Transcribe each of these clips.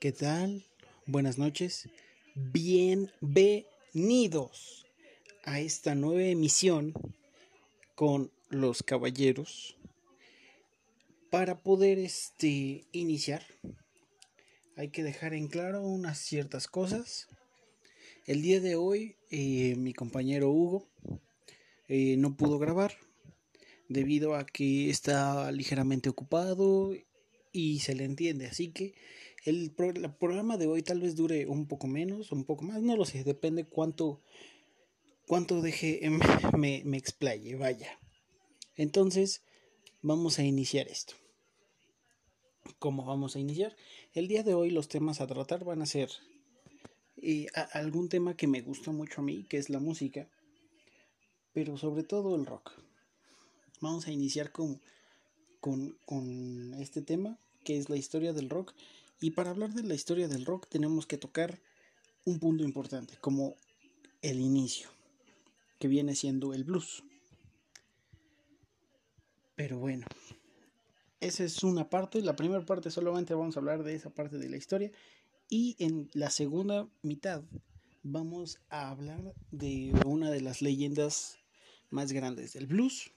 ¿Qué tal? Buenas noches. Bienvenidos a esta nueva emisión con los caballeros para poder este iniciar hay que dejar en claro unas ciertas cosas el día de hoy eh, mi compañero Hugo eh, no pudo grabar debido a que está ligeramente ocupado y se le entiende así que el, programa de hoy tal vez dure un poco menos, un poco más, no lo sé, depende cuánto, cuánto deje, me, me explaye, vaya. Entonces, vamos a iniciar esto. ¿Cómo vamos a iniciar? El día de hoy los temas a tratar van a ser eh, algún tema que me gusta mucho a mí, que es la música, pero sobre todo el rock. Vamos a iniciar con, con, con este tema, que es la historia del rock y para hablar de la historia del rock tenemos que tocar un punto importante, como el inicio, que viene siendo el blues. Pero bueno, esa es una parte, la primera parte solamente vamos a hablar de esa parte de la historia y en la segunda mitad vamos a hablar de una de las leyendas más grandes del blues.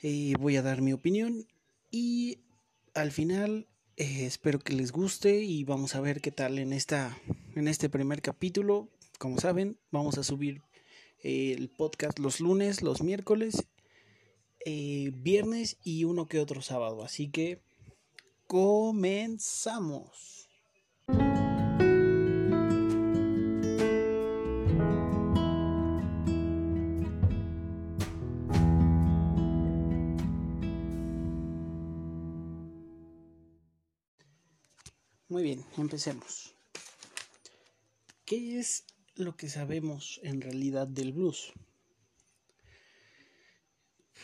Eh, voy a dar mi opinión y al final eh, espero que les guste y vamos a ver qué tal en esta en este primer capítulo. Como saben vamos a subir eh, el podcast los lunes los miércoles eh, viernes y uno que otro sábado. Así que comenzamos Muy bien, empecemos. ¿Qué es lo que sabemos en realidad del blues?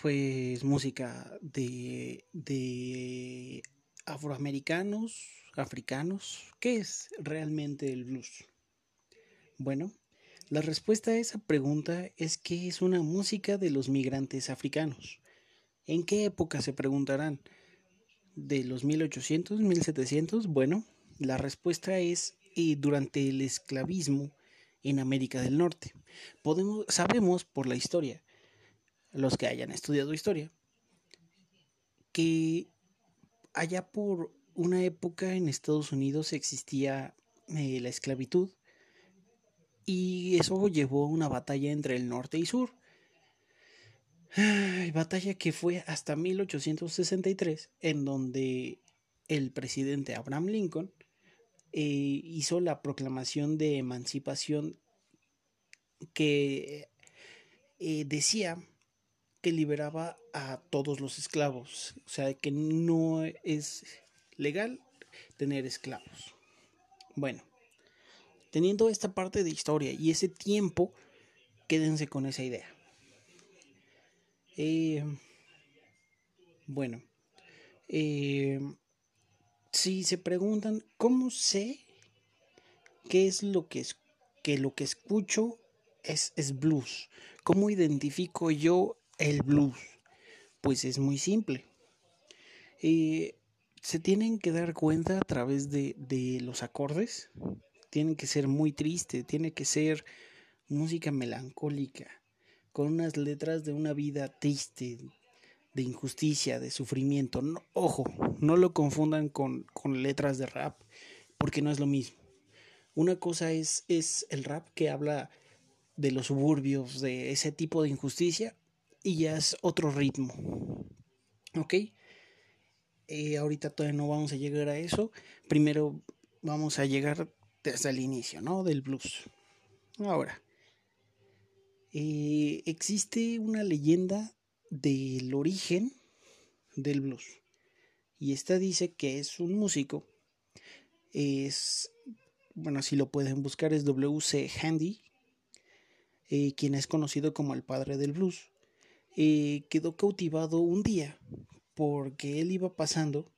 Pues música de, de afroamericanos, africanos. ¿Qué es realmente el blues? Bueno, la respuesta a esa pregunta es que es una música de los migrantes africanos. ¿En qué época se preguntarán? ¿De los 1800, 1700? Bueno, la respuesta es eh, durante el esclavismo en América del Norte. Podemos, sabemos por la historia, los que hayan estudiado historia, que allá por una época en Estados Unidos existía eh, la esclavitud y eso llevó a una batalla entre el norte y sur. batalla que fue hasta 1863, en donde el presidente Abraham Lincoln eh, hizo la proclamación de emancipación que eh, decía que liberaba a todos los esclavos, o sea, que no es legal tener esclavos. Bueno, teniendo esta parte de historia y ese tiempo, quédense con esa idea. Eh, bueno, eh, si se preguntan cómo sé qué es lo que es que lo que escucho es, es blues, cómo identifico yo el blues, pues es muy simple. Eh, se tienen que dar cuenta a través de, de los acordes, tienen que ser muy triste, tiene que ser música melancólica, con unas letras de una vida triste, de injusticia, de sufrimiento. ojo, no lo confundan con, con, letras de rap, porque no es lo mismo. Una cosa es, es el rap que habla de los suburbios, de ese tipo de injusticia, y ya es otro ritmo. ¿Ok? Eh, ahorita todavía no vamos a llegar a eso. Primero vamos a llegar desde el inicio, ¿no? Del blues. Ahora, eh, existe una leyenda del origen del blues. Y esta dice que es un músico. Es, bueno, si lo pueden buscar, es W.C. Handy, eh, quien es conocido como el padre del blues. Eh, quedó cautivado un día porque él iba pasando,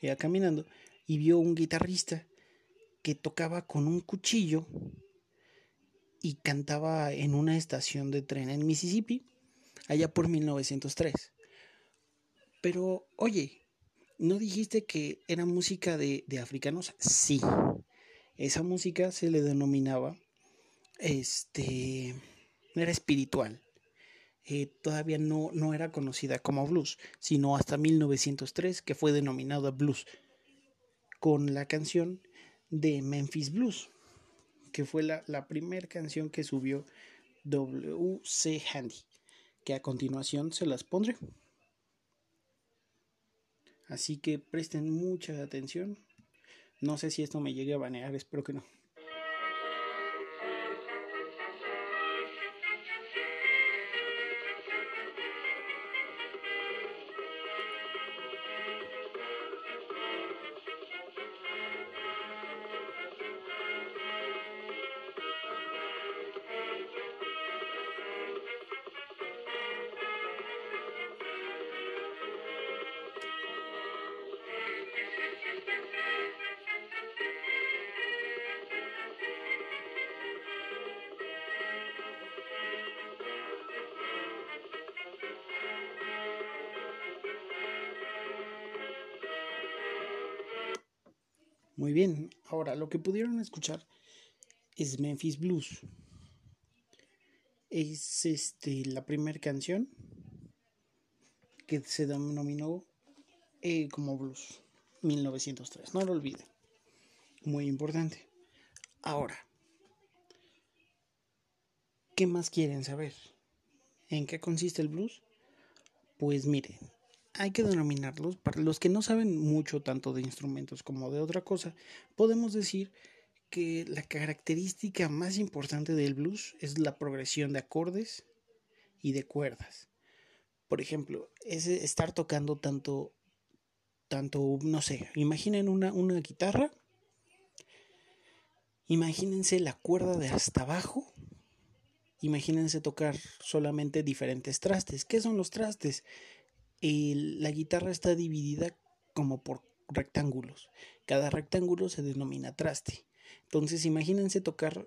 iba caminando, y vio un guitarrista que tocaba con un cuchillo y cantaba en una estación de tren en Mississippi allá por 1903. Pero, oye, ¿No dijiste que era música de, africanos? Sí. Esa música se le denominaba, este, era espiritual. Eh, todavía no, no era conocida como blues, sino hasta 1903 que fue denominada blues, con la canción de Memphis Blues, que fue la, la primera canción que subió W.C. Handy, que a continuación se las pondré. Así que presten mucha atención. No sé si esto me llegue a banear, espero que no. Bien, ahora lo que pudieron escuchar es Memphis Blues. Es este la primera canción que se denominó eh, como blues 1903. No lo olviden. Muy importante. Ahora, ¿qué más quieren saber? ¿En qué consiste el blues? Pues miren, hay que denominarlos. Para los que no saben mucho tanto de instrumentos como de otra cosa, podemos decir que la característica más importante del blues es la progresión de acordes y de cuerdas. Por ejemplo, es estar tocando tanto, tanto, no sé, imaginen una, una guitarra, imagínense la cuerda de hasta abajo, imagínense tocar solamente diferentes trastes. ¿Qué son los trastes? La guitarra está dividida como por rectángulos. Cada rectángulo se denomina traste. Entonces imagínense tocar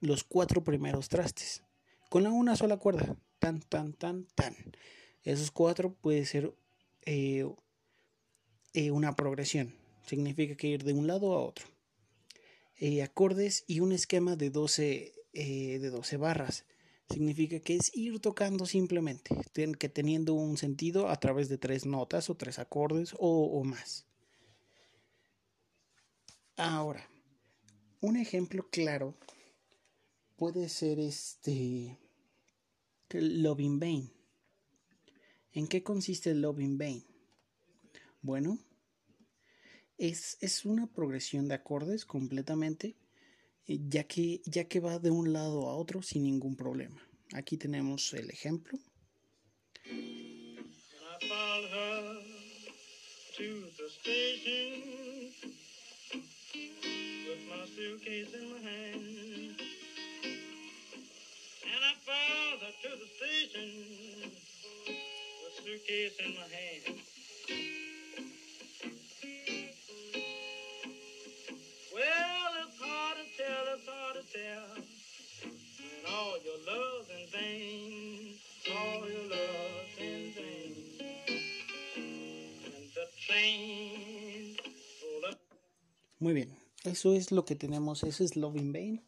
los cuatro primeros trastes con una sola cuerda. Tan, tan, tan, tan. Esos cuatro puede ser eh, eh, una progresión. Significa que ir de un lado a otro. Eh, acordes y un esquema de 12, de 12 barras significa que es ir tocando simplemente, que teniendo un sentido a través de tres notas o tres acordes o, más. Ahora, un ejemplo claro puede ser este Love in Vain. ¿En qué consiste el Love in Vain? Bueno, es, es una progresión de acordes completamente ya que, ya que va de un lado a otro sin ningún problema. Aquí tenemos el ejemplo. suitcase in my hand. Muy bien, eso es lo que tenemos. Ese es Love in Vain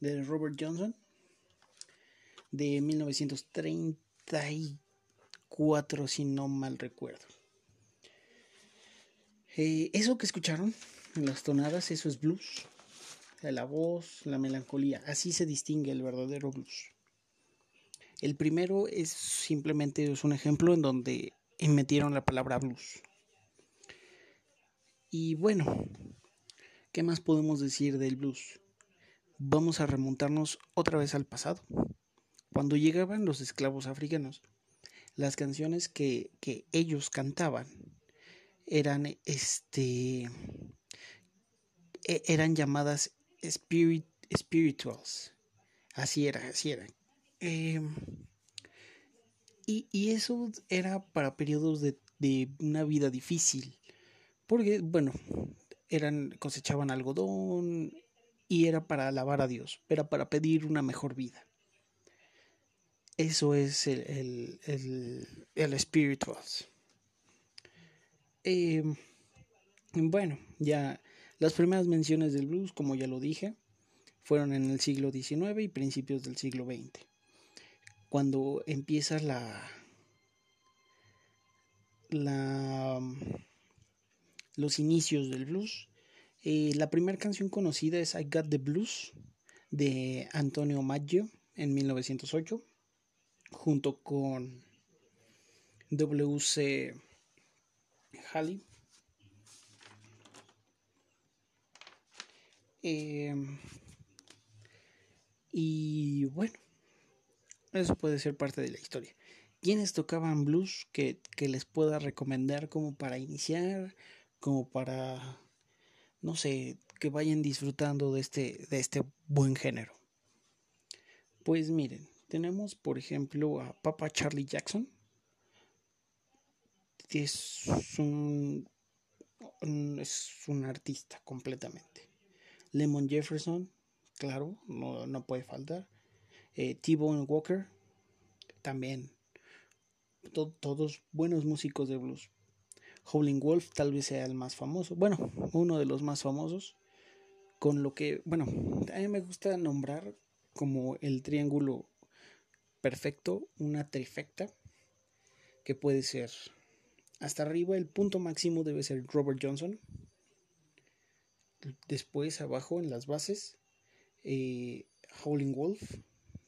de Robert Johnson de 1934, si no mal recuerdo. Eh, eso que escucharon, las tonadas, eso es blues. La voz, la melancolía, así se distingue el verdadero blues. El primero es simplemente un ejemplo en donde metieron la palabra blues. Y bueno, ¿Qué más podemos decir del blues? Vamos a remontarnos otra vez al pasado. Cuando llegaban los esclavos africanos, las canciones que, ellos cantaban eran este e, eran llamadas spirit, spirituals. Así era, así era. Em, y, y, eso era para periodos de, de una vida difícil. Porque, bueno, eran cosechaban algodón y era para alabar a Dios, era para pedir una mejor vida. Eso es el, el, el, spirituals. Em, bueno, ya las primeras menciones del blues, como ya lo dije, fueron en el siglo XIX y principios del siglo XX, cuando empieza la, la los inicios del blues. Eh, la primera canción conocida es I Got the Blues de Antonio Maggio en 1908, junto con W.C. Halley. Em, y bueno, eso puede ser parte de la historia. ¿Quiénes tocaban blues que, que les pueda recomendar como para iniciar? Como para, no sé, que vayan disfrutando de este, de este buen género. Pues miren, tenemos por ejemplo a Papa Charlie Jackson, es un, es un artista completamente. Lemon Jefferson, claro, no, no puede faltar. Eh, T-Bone Walker, también. todos buenos músicos de blues. Howling Wolf tal vez sea el más famoso, bueno, uno de los más famosos, con lo que, bueno, a mí me gusta nombrar como el triángulo perfecto, una trifecta, que puede ser hasta arriba, el punto máximo debe ser Robert Johnson, después abajo en las bases, eh, Howling Wolf,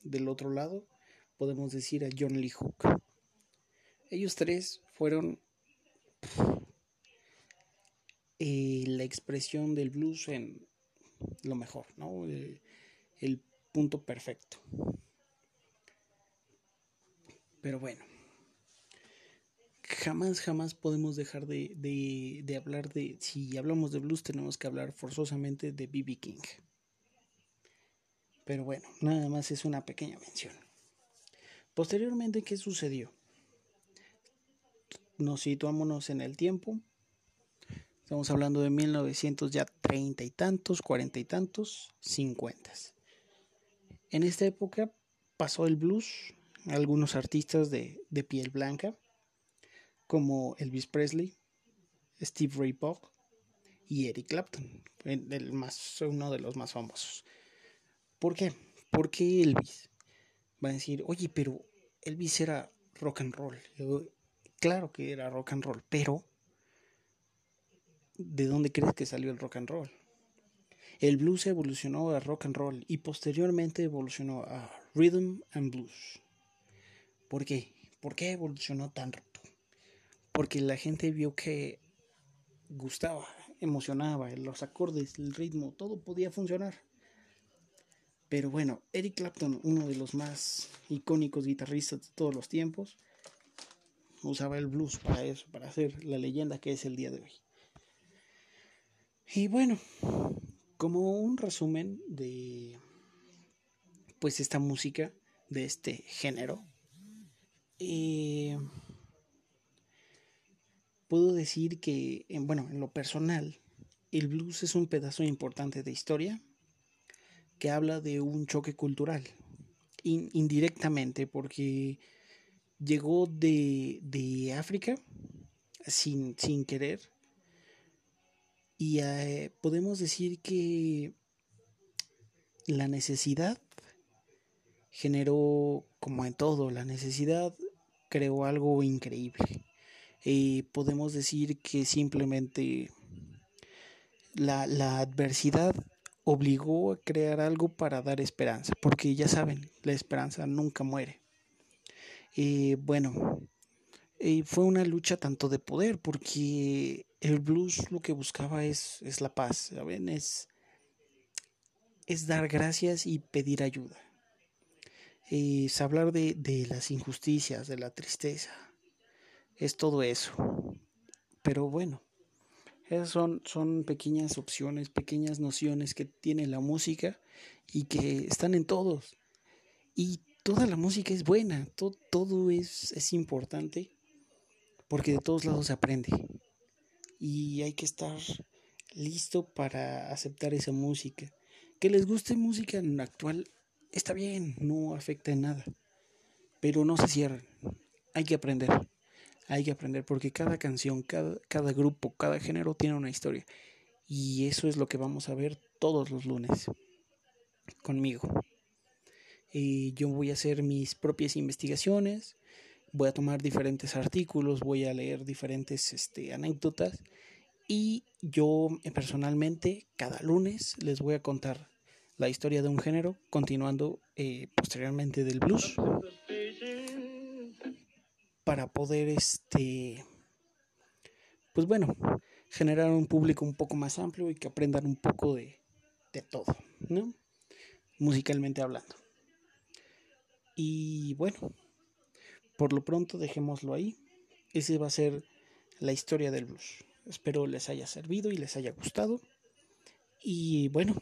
del otro lado podemos decir a John Lee Hook. Ellos tres fueron eh, la expresión del blues en lo mejor, ¿no? El, punto perfecto. Pero bueno, jamás, jamás podemos dejar de, de, hablar de, si hablamos de blues tenemos que hablar forzosamente de B.B. King. Pero bueno, nada más es una pequeña mención. Posteriormente, ¿qué sucedió? Nos situámonos en el tiempo. Estamos hablando de 1900 ya treinta y tantos, cuarenta y tantos, cincuentas. En esta época pasó el blues, algunos artistas de, piel blanca, como Elvis Presley, Steve Ray Vaughan y Eric Clapton, el más, uno de los más famosos. ¿Por qué? Porque Elvis va a decir, oye, pero Elvis era rock and roll claro que era rock and roll, pero ¿de dónde crees que salió el rock and roll? El blues evolucionó a rock and roll y posteriormente evolucionó a rhythm and blues. ¿Por qué? ¿Por qué evolucionó tanto? Porque la gente vio que gustaba, emocionaba, los acordes, el ritmo, todo podía funcionar. Pero bueno, Eric Clapton, uno de los más icónicos guitarristas de todos los tiempos, usaba el blues para eso, para hacer la leyenda que es el día de hoy. Y bueno, como un resumen de pues esta música de este género, eh, puedo decir que, bueno, en lo personal, el blues es un pedazo importante de historia que habla de un choque cultural, indirectamente, porque llegó de, África sin, querer. Y eh, podemos decir que la necesidad generó, como en todo, la necesidad creó algo increíble. y podemos decir que simplemente la, la adversidad obligó a crear algo para dar esperanza, porque ya saben, la esperanza nunca muere. Bueno, eh, fue una lucha tanto de poder, porque el blues lo que buscaba es, es la paz, ¿saben? Es, es dar gracias y pedir ayuda. Es hablar de, de las injusticias, de la tristeza. Es todo eso. Pero bueno, esas son, son pequeñas opciones, pequeñas nociones que tiene la música y que están en todos. Y toda la música es buena, todo, es, es importante, porque de todos lados se aprende. Y hay que estar listo para aceptar esa música. Que les guste música actual está bien, no afecta en nada. Pero no se cierren. Hay que aprender. hay que aprender porque cada canción, cada, cada grupo, cada género tiene una historia. Y eso es lo que vamos a ver todos los lunes conmigo. Y yo voy a hacer mis propias investigaciones, voy a tomar diferentes artículos, voy a leer diferentes este, anécdotas y yo eh, personalmente cada lunes les voy a contar la historia de un género, continuando eh, posteriormente del blues, para poder, este, pues bueno, generar un público un poco más amplio y que aprendan un poco de, de todo, ¿no? Musicalmente hablando. Y bueno, por lo pronto dejémoslo ahí. Ese va a ser la historia del blues. Espero les haya servido y les haya gustado. Y bueno,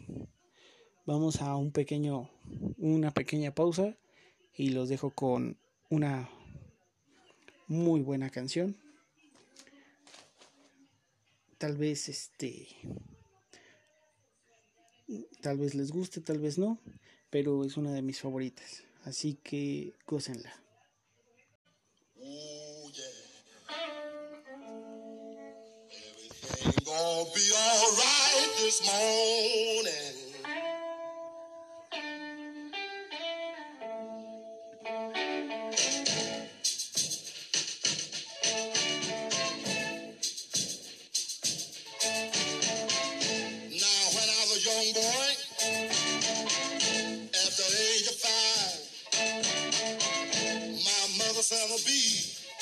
vamos a un pequeño, una pequeña pausa y los dejo con una muy buena canción. Tal vez este, tal vez les guste, tal vez no, pero es una de mis favoritas. Así que gócenla.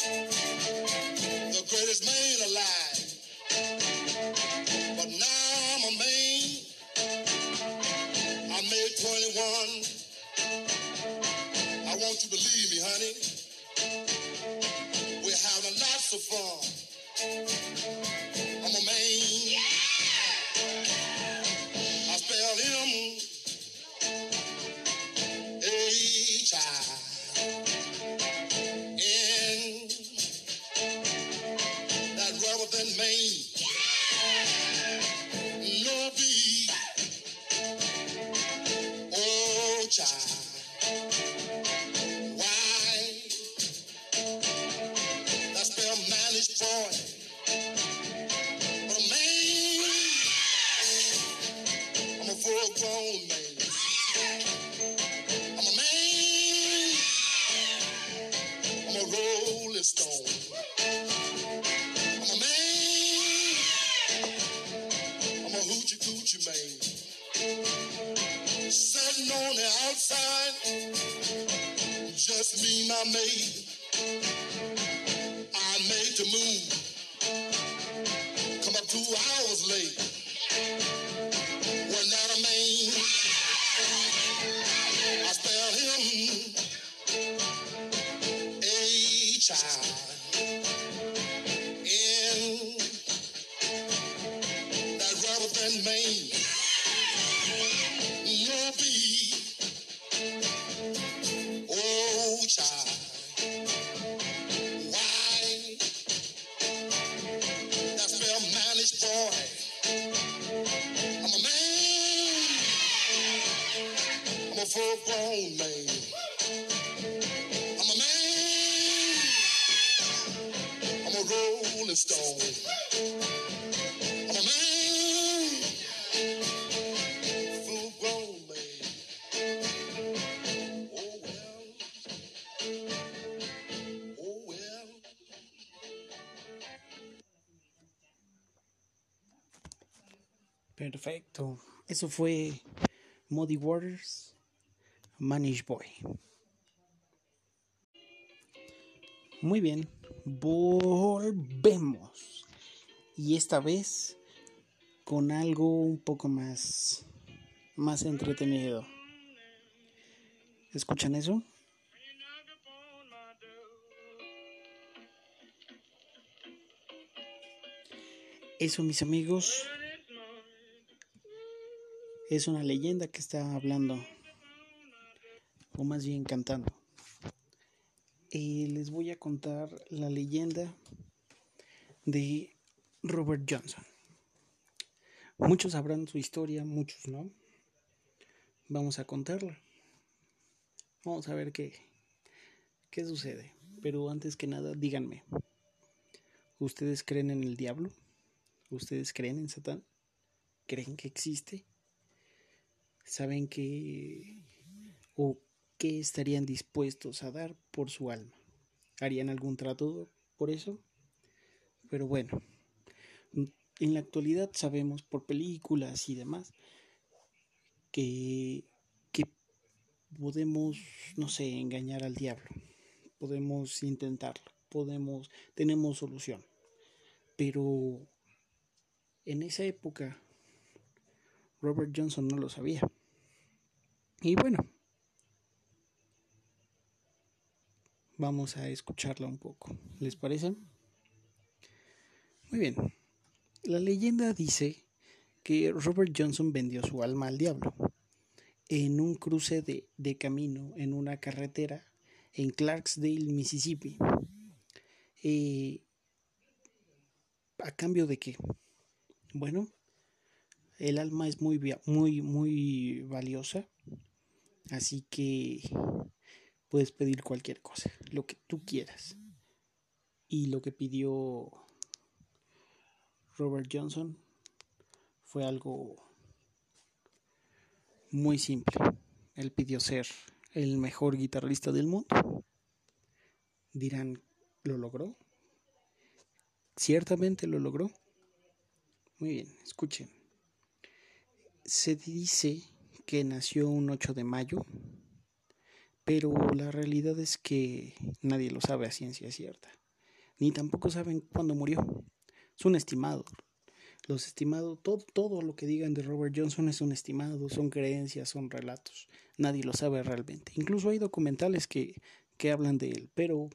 The greatest man alive. But now I'm a man. I made 21. I want you to believe me, honey. We're having lots of fun. Just me, full man. I'm a man. I'm a rolling stone. I'm a man. Full grown man. Oh well. Oh well. Perfecto. Eso fue Muddy Waters, Manish Boy. Muy bien, volvemos. Y esta vez con algo un poco más más entretenido. ¿Escuchan eso? Eso, mis amigos, es una leyenda que está hablando, o más bien cantando. Les voy a contar la leyenda de Robert Johnson. Muchos sabrán su historia, muchos no. Vamos a contarla. Vamos a ver qué, qué sucede. Pero antes que nada, díganme, ¿Ustedes creen en el diablo? ¿Ustedes creen en Satán? ¿Creen que existe? ¿Saben que o qué estarían dispuestos a dar por su alma? ¿Harían algún trato por eso? Pero bueno, en la actualidad sabemos por películas y demás que, que podemos, no sé, engañar al diablo. Podemos intentarlo, podemos, tenemos solución. Pero en esa época Robert Johnson no lo sabía. Y bueno, vamos a escucharla un poco. ¿Les parece? Muy bien. La leyenda dice que Robert Johnson vendió su alma al diablo en un cruce de, de camino en una carretera en Clarksdale, Mississippi. Eh, ¿A cambio de qué? Bueno, el alma es muy, muy, muy valiosa, así que puedes pedir cualquier cosa, lo que tú quieras. Y lo que pidió Robert Johnson fue algo muy simple. Él pidió ser el mejor guitarrista del mundo. Dirán, ¿lo logró? Ciertamente lo logró. Muy bien, escuchen. Se dice que nació un 8 de mayo, pero la realidad es que nadie lo sabe a ciencia cierta, ni tampoco saben cuándo murió. Es un estimado, los estimados, todo, todo lo que digan de Robert Johnson es un estimado, son creencias, son relatos. Nadie lo sabe realmente. Incluso hay documentales que, que hablan de él, pero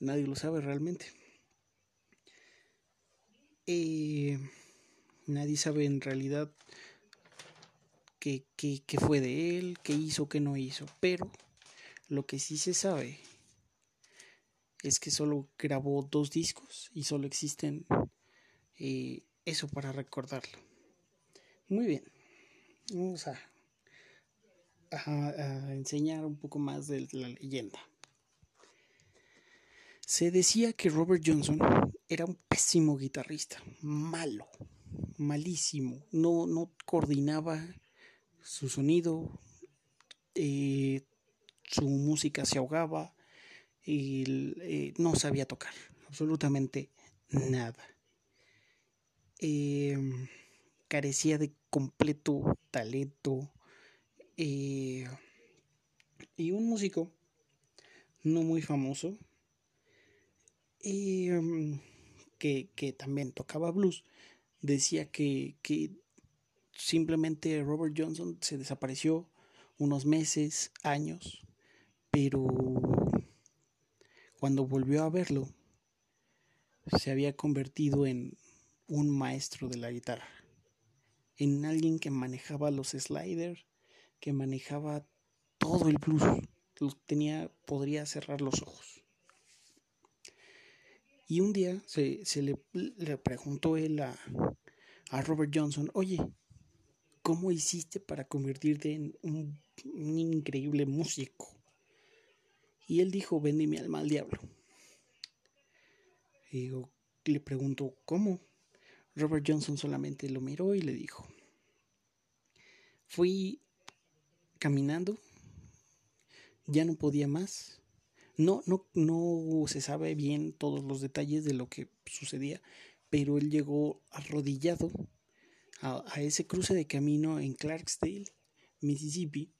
nadie lo sabe realmente. Eh, nadie sabe en realidad qué, fue de él, qué hizo, qué no hizo. Pero lo que sí se sabe es que solo grabó dos discos y solo existen y eso para recordarlo. Muy bien, vamos a, a, enseñar un poco más de la leyenda. Se decía que Robert Johnson era un pésimo guitarrista, malo, malísimo, no, no coordinaba su sonido, eh, su música se ahogaba y eh, no sabía tocar absolutamente nada. Em, carecía de completo talento eh, y un músico no muy famoso em, que, que, también tocaba blues decía que, que simplemente Robert Johnson se desapareció unos meses, años, pero cuando volvió a verlo se había convertido en un maestro de la guitarra, en alguien que manejaba los sliders, que manejaba todo el blues, tenía, podría cerrar los ojos. Y un día se, le, preguntó él a, a, Robert Johnson, oye, ¿cómo hiciste para convertirte en un, increíble músico? Y él dijo, vendí mi alma al diablo. Y le pregunto, ¿cómo? Robert Johnson solamente lo miró y le dijo, fui caminando, ya no podía más. No, no, no se sabe bien todos los detalles de lo que sucedía, pero él llegó arrodillado a, ese cruce de camino en Clarksdale, Mississippi,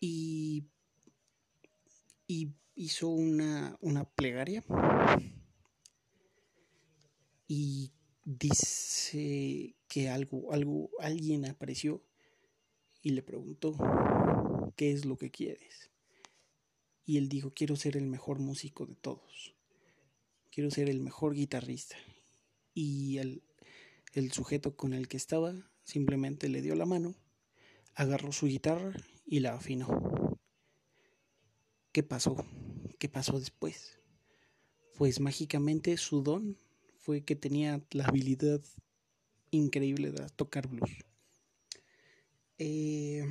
y, y hizo una, una plegaria y dice que algo, algo, alguien apareció y le preguntó, ¿qué es lo que quieres? Y él dijo, quiero ser el mejor músico de todos, quiero ser el mejor guitarrista. Y el, el sujeto con el que estaba simplemente le dio la mano, agarró su guitarra y la afinó. ¿Qué pasó? ¿Qué pasó después? Pues mágicamente su don fue que tenía la habilidad increíble de tocar blues. Eh,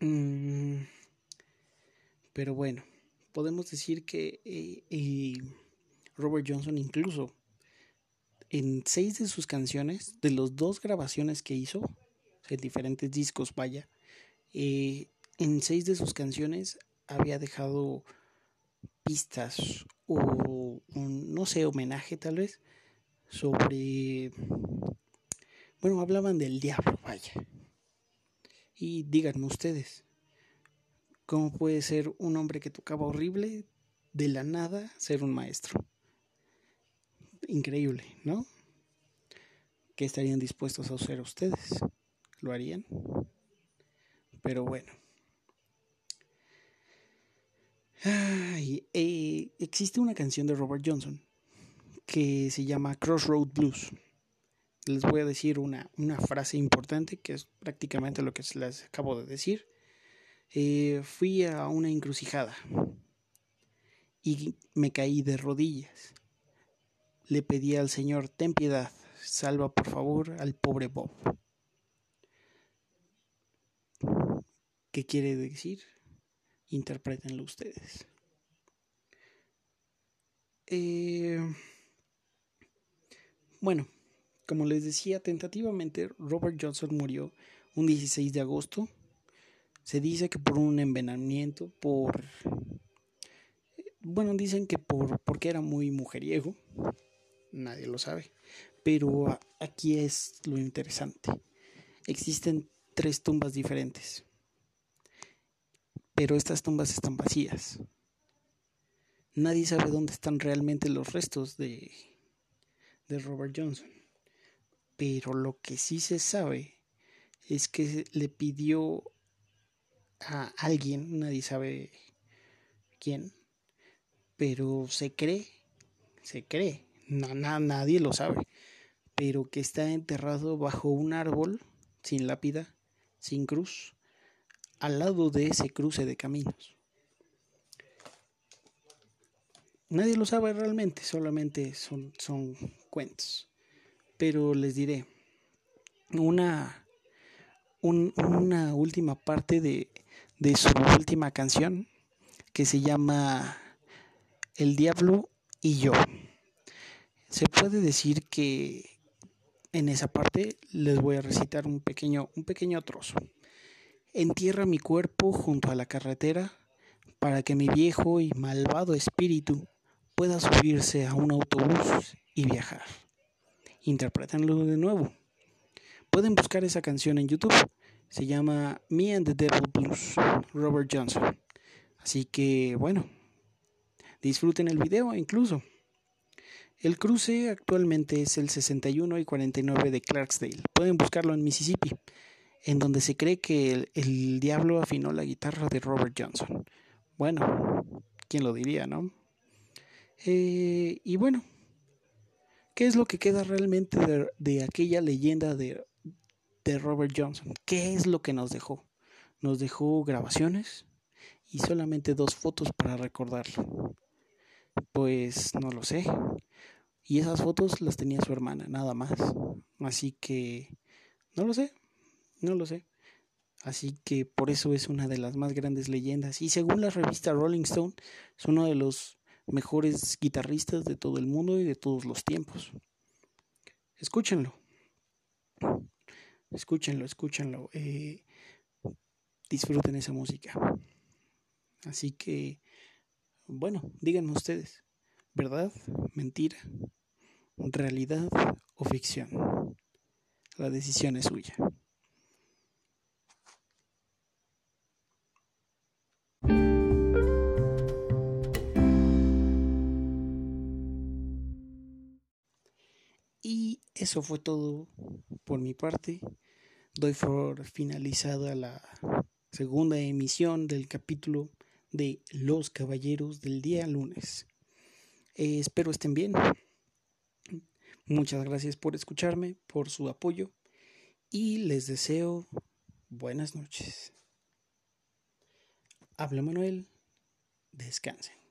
mm, pero bueno, podemos decir que eh, Robert Johnson incluso en seis de sus canciones, de las dos grabaciones que hizo, en diferentes discos, vaya, eh, en seis de sus canciones había dejado pistas o un, no sé, homenaje tal vez sobre, bueno, hablaban del diablo, vaya. Y díganme ustedes, ¿cómo puede ser un hombre que tocaba horrible de la nada ser un maestro? Increíble, ¿no? ¿Qué estarían dispuestos a hacer ustedes? ¿Lo harían? Pero bueno. Eh, existe una canción de Robert Johnson que se llama Crossroad Blues. Les voy a decir una, una frase importante que es prácticamente lo que les acabo de decir. Eh, fui a una encrucijada y me caí de rodillas. Le pedí al Señor, ten piedad, salva por favor al pobre Bob. ¿Qué quiere decir? Interprétenlo ustedes. Eh, bueno, como les decía, tentativamente Robert Johnson murió un 16 de agosto. Se dice que por un envenenamiento, por... Bueno, dicen que por porque era muy mujeriego. Nadie lo sabe. Pero aquí es lo interesante. Existen tres tumbas diferentes pero estas tumbas están vacías. Nadie sabe dónde están realmente los restos de, de Robert Johnson. Pero lo que sí se sabe es que le pidió a alguien, nadie sabe quién, pero se cree, se cree, nadie lo sabe, pero que está enterrado bajo un árbol sin lápida, sin cruz, al lado de ese cruce de caminos. Nadie lo sabe realmente, solamente son, son cuentos. Pero les diré, una, una última parte de, de su última canción que se llama El Diablo y yo. Se puede decir que en esa parte les voy a recitar un pequeño, un pequeño trozo. Entierra mi cuerpo junto a la carretera para que mi viejo y malvado espíritu pueda subirse a un autobús y viajar. Interprétenlo de nuevo. Pueden buscar esa canción en YouTube. Se llama Me and the Devil Blues, Robert Johnson. Así que, bueno, disfruten el video incluso. El cruce actualmente es el 61 y 49 de Clarksdale. Pueden buscarlo en Mississippi en donde se cree que el, diablo afinó la guitarra de Robert Johnson. Bueno, ¿quién lo diría, no? Eh, y bueno, ¿qué es lo que queda realmente de, aquella leyenda de, de Robert Johnson? ¿Qué es lo que nos dejó? Nos dejó grabaciones y solamente dos fotos para recordarlo. Pues no lo sé. Y esas fotos las tenía su hermana, nada más. Así que, no lo sé. No lo sé. Así que por eso es una de las más grandes leyendas. Y según la revista Rolling Stone, es uno de los mejores guitarristas de todo el mundo y de todos los tiempos. Escúchenlo. Escúchenlo, escúchenlo. Eh, disfruten esa música. Así que, bueno, díganme ustedes, ¿verdad? ¿Mentira? ¿Realidad o ficción? La decisión es suya. Eso fue todo por mi parte. Doy por finalizada la segunda emisión del capítulo de Los Caballeros del día lunes. Eh, espero estén bien. Muchas gracias por escucharme, por su apoyo y les deseo buenas noches. Habla Manuel. Descansen.